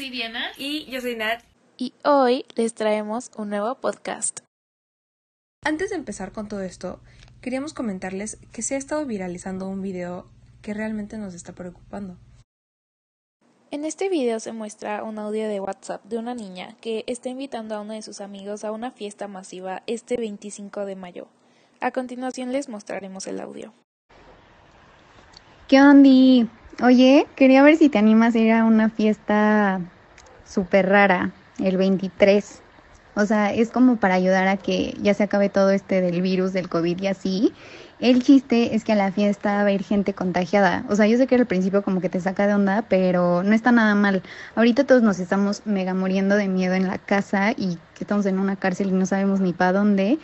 Soy Diana Y yo soy Nat. y hoy les traemos un nuevo podcast. Antes de empezar con todo esto, queríamos comentarles que se ha estado viralizando un video que realmente nos está preocupando. En este video se muestra un audio de WhatsApp de una niña que está invitando a uno de sus amigos a una fiesta masiva este 25 de mayo. A continuación les mostraremos el audio. ¿Qué onda? Oye, quería ver si te animas a ir a una fiesta súper rara, el 23. O sea, es como para ayudar a que ya se acabe todo este del virus, del COVID y así. El chiste es que a la fiesta va a ir gente contagiada. O sea, yo sé que al principio como que te saca de onda, pero no está nada mal. Ahorita todos nos estamos mega muriendo de miedo en la casa y que estamos en una cárcel y no sabemos ni para dónde.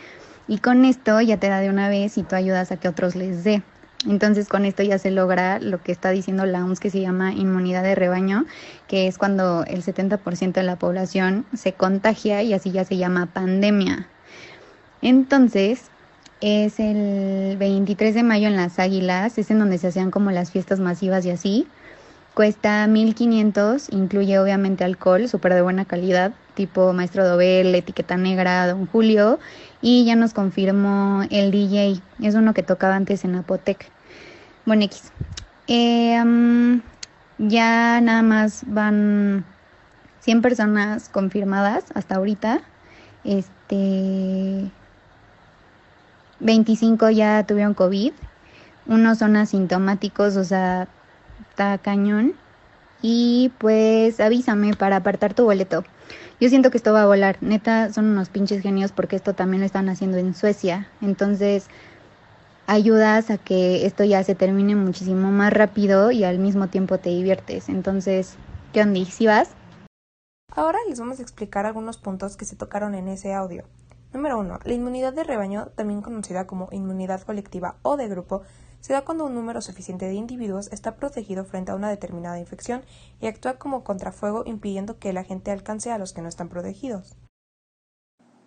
Y con esto ya te da de una vez y tú ayudas a que otros les dé. Entonces con esto ya se logra lo que está diciendo la OMS que se llama inmunidad de rebaño, que es cuando el 70% de la población se contagia y así ya se llama pandemia. Entonces es el 23 de mayo en las Águilas, es en donde se hacían como las fiestas masivas y así. Cuesta 1500, incluye obviamente alcohol, súper de buena calidad, tipo Maestro Dobel, Etiqueta Negra, Don Julio, y ya nos confirmó el DJ, es uno que tocaba antes en Apotec. Bueno, X. Eh, ya nada más van 100 personas confirmadas hasta ahorita. Este. 25 ya tuvieron COVID. Unos son asintomáticos, o sea, está cañón. Y pues avísame para apartar tu boleto. Yo siento que esto va a volar. Neta, son unos pinches genios porque esto también lo están haciendo en Suecia. Entonces, ayudas a que esto ya se termine muchísimo más rápido y al mismo tiempo te diviertes. Entonces, ¿qué onda? ¿Sí vas? Ahora les vamos a explicar algunos puntos que se tocaron en ese audio. Número 1. La inmunidad de rebaño, también conocida como inmunidad colectiva o de grupo, se da cuando un número suficiente de individuos está protegido frente a una determinada infección y actúa como contrafuego impidiendo que la gente alcance a los que no están protegidos.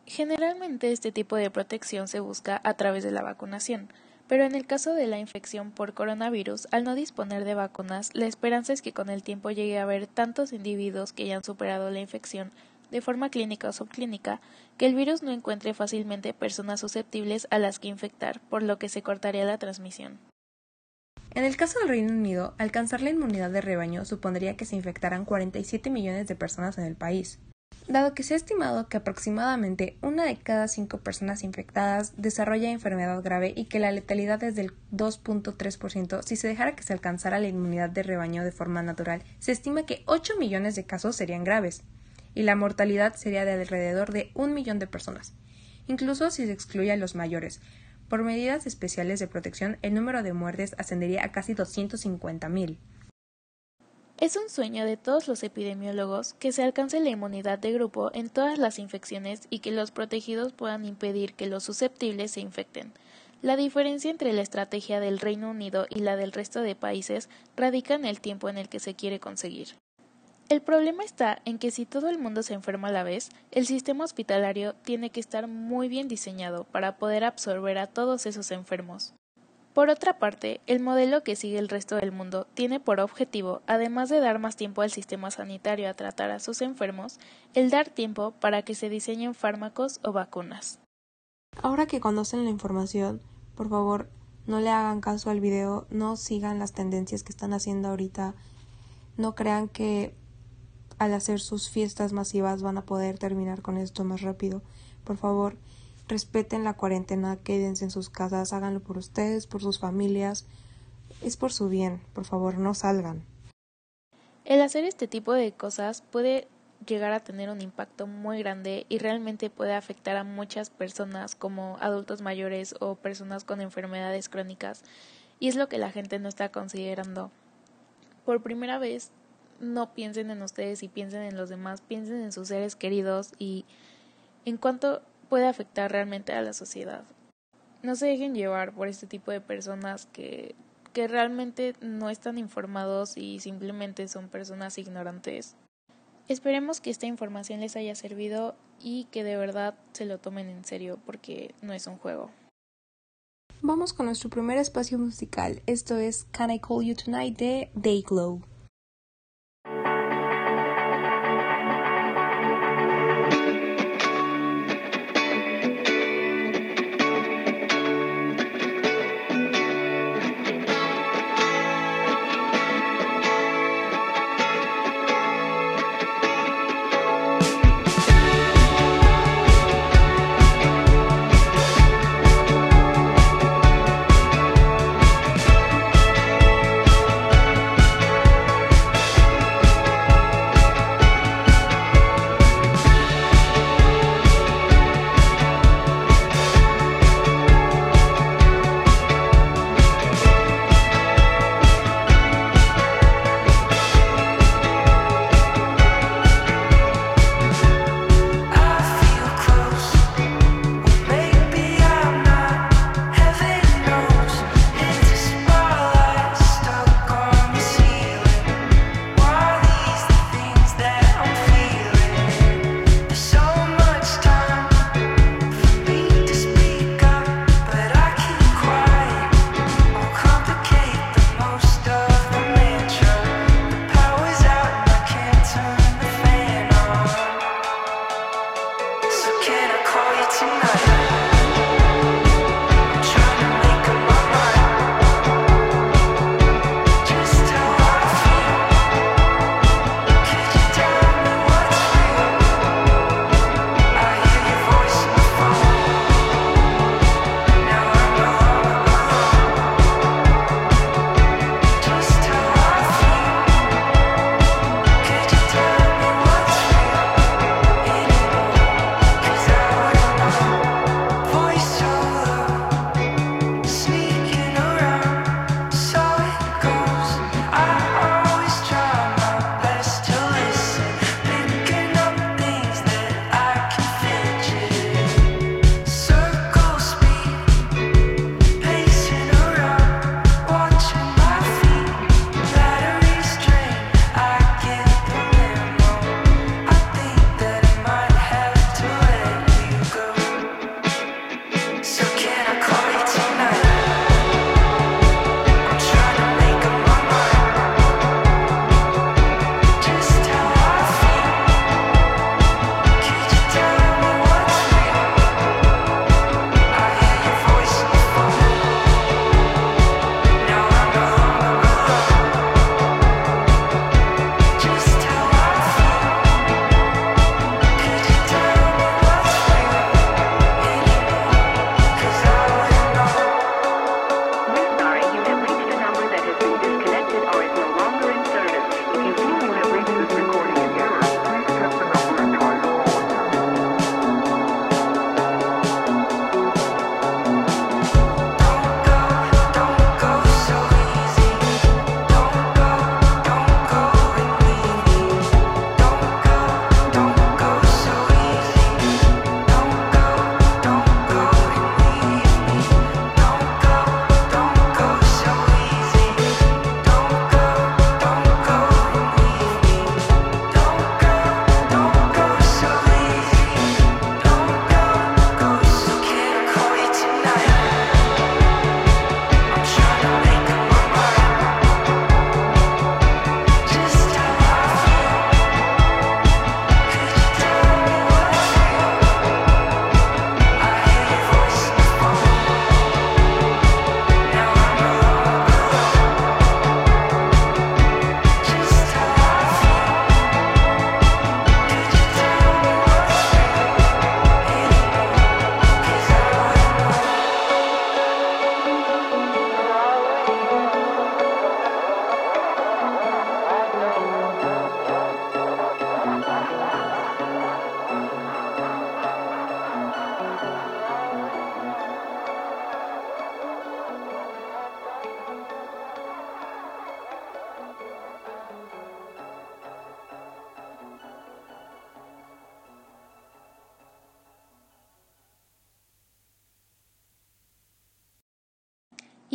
Generalmente este tipo de protección se busca a través de la vacunación, pero en el caso de la infección por coronavirus, al no disponer de vacunas, la esperanza es que con el tiempo llegue a haber tantos individuos que ya han superado la infección de forma clínica o subclínica, que el virus no encuentre fácilmente personas susceptibles a las que infectar, por lo que se cortaría la transmisión. En el caso del Reino Unido, alcanzar la inmunidad de rebaño supondría que se infectaran 47 millones de personas en el país. Dado que se ha estimado que aproximadamente una de cada cinco personas infectadas desarrolla enfermedad grave y que la letalidad es del 2.3%, si se dejara que se alcanzara la inmunidad de rebaño de forma natural, se estima que 8 millones de casos serían graves y la mortalidad sería de alrededor de un millón de personas, incluso si se excluye a los mayores. Por medidas especiales de protección, el número de muertes ascendería a casi 250.000. Es un sueño de todos los epidemiólogos que se alcance la inmunidad de grupo en todas las infecciones y que los protegidos puedan impedir que los susceptibles se infecten. La diferencia entre la estrategia del Reino Unido y la del resto de países radica en el tiempo en el que se quiere conseguir. El problema está en que si todo el mundo se enferma a la vez, el sistema hospitalario tiene que estar muy bien diseñado para poder absorber a todos esos enfermos. Por otra parte, el modelo que sigue el resto del mundo tiene por objetivo, además de dar más tiempo al sistema sanitario a tratar a sus enfermos, el dar tiempo para que se diseñen fármacos o vacunas. Ahora que conocen la información, por favor, no le hagan caso al video, no sigan las tendencias que están haciendo ahorita, no crean que al hacer sus fiestas masivas van a poder terminar con esto más rápido. Por favor, respeten la cuarentena, quédense en sus casas, háganlo por ustedes, por sus familias. Es por su bien, por favor, no salgan. El hacer este tipo de cosas puede llegar a tener un impacto muy grande y realmente puede afectar a muchas personas como adultos mayores o personas con enfermedades crónicas y es lo que la gente no está considerando. Por primera vez no piensen en ustedes y piensen en los demás, piensen en sus seres queridos y en cuánto puede afectar realmente a la sociedad. No se dejen llevar por este tipo de personas que, que realmente no están informados y simplemente son personas ignorantes. Esperemos que esta información les haya servido y que de verdad se lo tomen en serio porque no es un juego. Vamos con nuestro primer espacio musical. Esto es Can I Call You Tonight de Dayglow.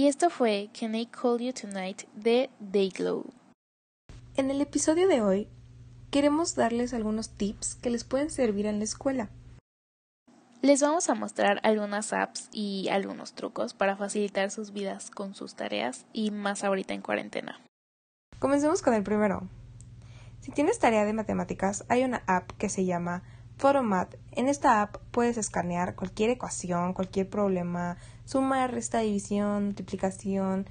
Y esto fue Can I Call You Tonight de Dayglow. En el episodio de hoy queremos darles algunos tips que les pueden servir en la escuela. Les vamos a mostrar algunas apps y algunos trucos para facilitar sus vidas con sus tareas y más ahorita en cuarentena. Comencemos con el primero. Si tienes tarea de matemáticas, hay una app que se llama Photomat. En esta app puedes escanear cualquier ecuación, cualquier problema, suma, resta, división, multiplicación.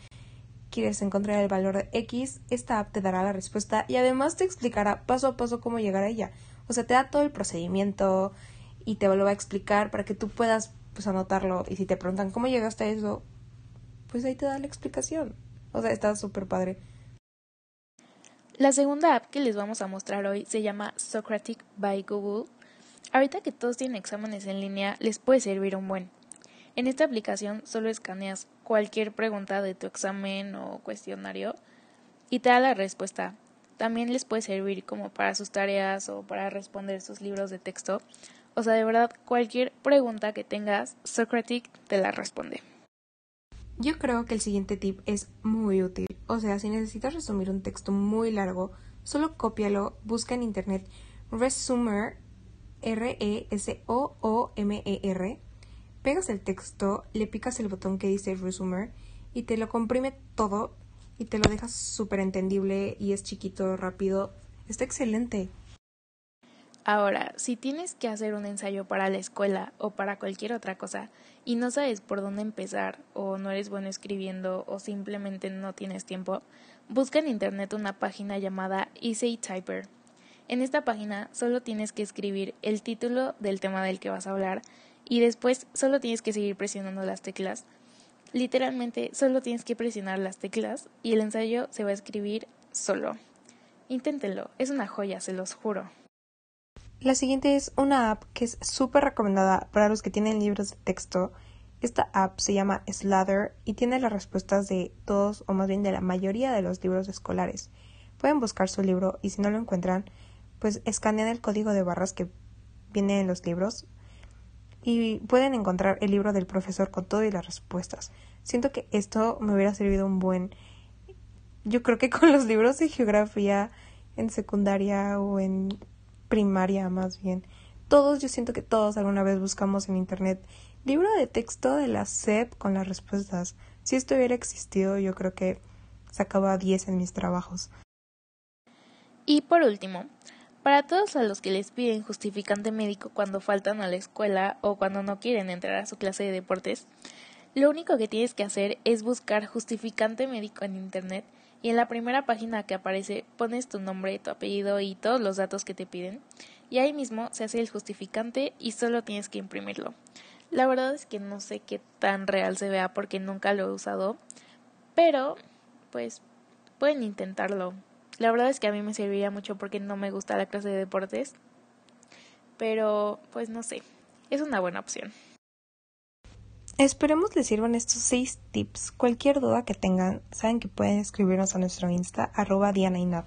Quieres encontrar el valor de X, esta app te dará la respuesta y además te explicará paso a paso cómo llegar a ella. O sea, te da todo el procedimiento y te lo va a explicar para que tú puedas pues anotarlo y si te preguntan cómo llegaste a eso, pues ahí te da la explicación. O sea, está súper padre. La segunda app que les vamos a mostrar hoy se llama Socratic by Google. Ahorita que todos tienen exámenes en línea, les puede servir un buen. En esta aplicación solo escaneas cualquier pregunta de tu examen o cuestionario y te da la respuesta. También les puede servir como para sus tareas o para responder sus libros de texto. O sea, de verdad, cualquier pregunta que tengas, Socratic te la responde. Yo creo que el siguiente tip es muy útil. O sea, si necesitas resumir un texto muy largo, solo cópialo, busca en internet Resumer, R-E-S-O-O-M-E-R, pegas el texto, le picas el botón que dice Resumer y te lo comprime todo y te lo dejas súper entendible y es chiquito, rápido. Está excelente. Ahora, si tienes que hacer un ensayo para la escuela o para cualquier otra cosa y no sabes por dónde empezar o no eres bueno escribiendo o simplemente no tienes tiempo, busca en internet una página llamada Easy Typer. En esta página solo tienes que escribir el título del tema del que vas a hablar y después solo tienes que seguir presionando las teclas. Literalmente solo tienes que presionar las teclas y el ensayo se va a escribir solo. Inténtenlo, es una joya, se los juro. La siguiente es una app que es súper recomendada para los que tienen libros de texto. Esta app se llama Slather y tiene las respuestas de todos o más bien de la mayoría de los libros escolares. Pueden buscar su libro y si no lo encuentran, pues escanean el código de barras que viene en los libros y pueden encontrar el libro del profesor con todo y las respuestas. Siento que esto me hubiera servido un buen... Yo creo que con los libros de geografía en secundaria o en primaria más bien. Todos, yo siento que todos alguna vez buscamos en internet libro de texto de la SEP con las respuestas. Si esto hubiera existido, yo creo que sacaba 10 en mis trabajos. Y por último, para todos a los que les piden justificante médico cuando faltan a la escuela o cuando no quieren entrar a su clase de deportes, lo único que tienes que hacer es buscar justificante médico en internet y en la primera página que aparece pones tu nombre, tu apellido y todos los datos que te piden y ahí mismo se hace el justificante y solo tienes que imprimirlo. La verdad es que no sé qué tan real se vea porque nunca lo he usado, pero pues pueden intentarlo. La verdad es que a mí me serviría mucho porque no me gusta la clase de deportes, pero pues no sé, es una buena opción. Esperemos les sirvan estos seis tips. Cualquier duda que tengan, saben que pueden escribirnos a nuestro Insta, arroba Diana y Nat.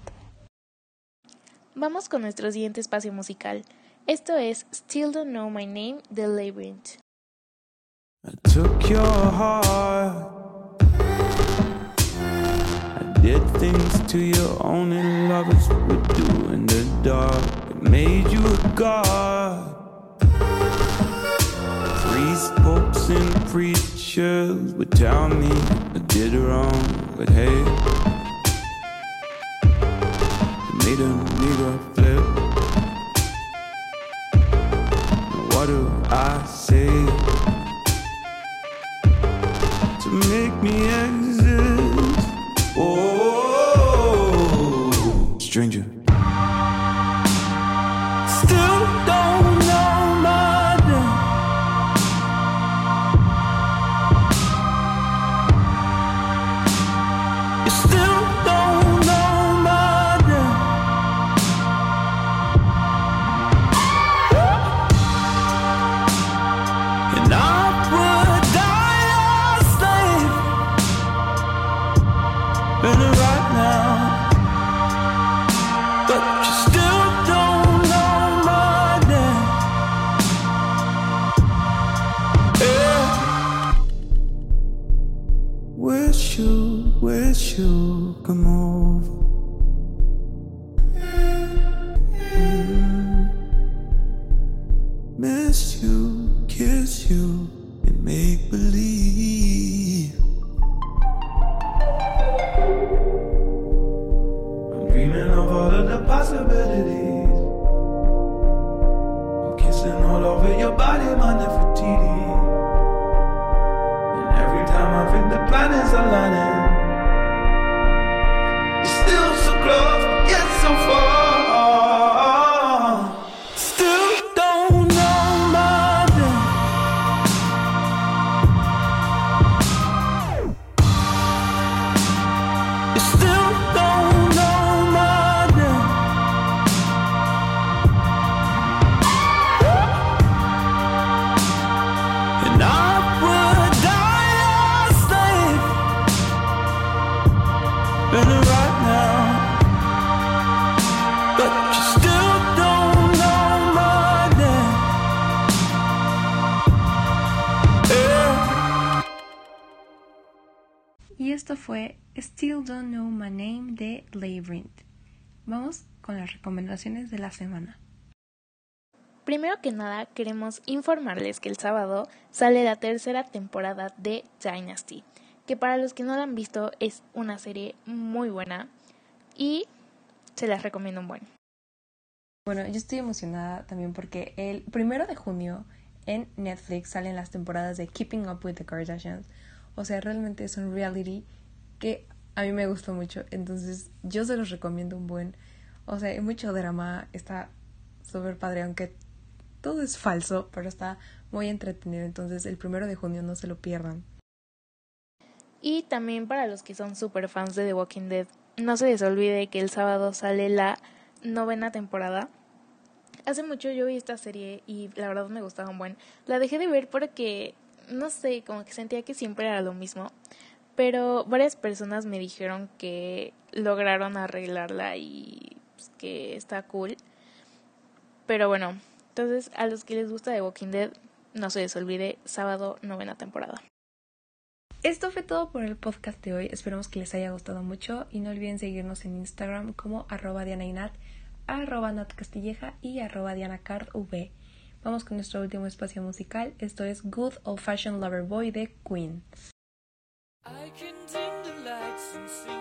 Vamos con nuestro siguiente espacio musical. Esto es Still Don't Know My Name de Labyrinth. I took your heart. Did things to you only lovers would do in the dark. It made you a god. Priests, popes, and preachers would tell me I did wrong, but hey, it made a nigga flip. What do I say to make me exist? Oh, fue Still Don't Know My Name de Labyrinth. Vamos con las recomendaciones de la semana. Primero que nada, queremos informarles que el sábado sale la tercera temporada de Dynasty, que para los que no la han visto es una serie muy buena y se las recomiendo un buen. Bueno, yo estoy emocionada también porque el primero de junio en Netflix salen las temporadas de Keeping Up with the Kardashians. O sea, realmente es un reality que a mí me gustó mucho. Entonces, yo se los recomiendo un buen. O sea, hay mucho drama, está súper padre, aunque todo es falso, pero está muy entretenido. Entonces, el primero de junio no se lo pierdan. Y también para los que son super fans de The Walking Dead, no se les olvide que el sábado sale la novena temporada. Hace mucho yo vi esta serie y la verdad me gustaba un buen. La dejé de ver porque, no sé, como que sentía que siempre era lo mismo. Pero varias personas me dijeron que lograron arreglarla y pues, que está cool. Pero bueno, entonces a los que les gusta The Walking Dead, no se les olvide, sábado novena temporada. Esto fue todo por el podcast de hoy. Esperamos que les haya gustado mucho y no olviden seguirnos en Instagram como arroba dianainat, arroba natcastilleja y arroba dianacardv. Vamos con nuestro último espacio musical. Esto es Good Old Fashioned Lover Boy de Queen. I can dim the lights and sing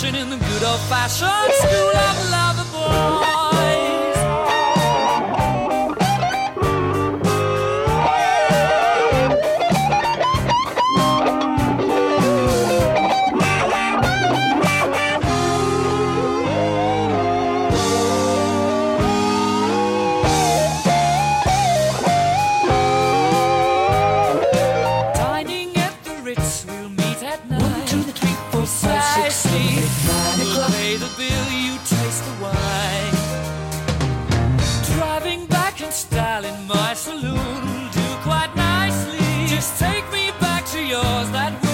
my passion in the good old fashioned school of lover boys. Dining at the Ritz, we'll meet at nine. One, two, precisely. You pay the bill, you taste the wine. Driving back in style in my saloon, do quite nicely. Just take me back to yours.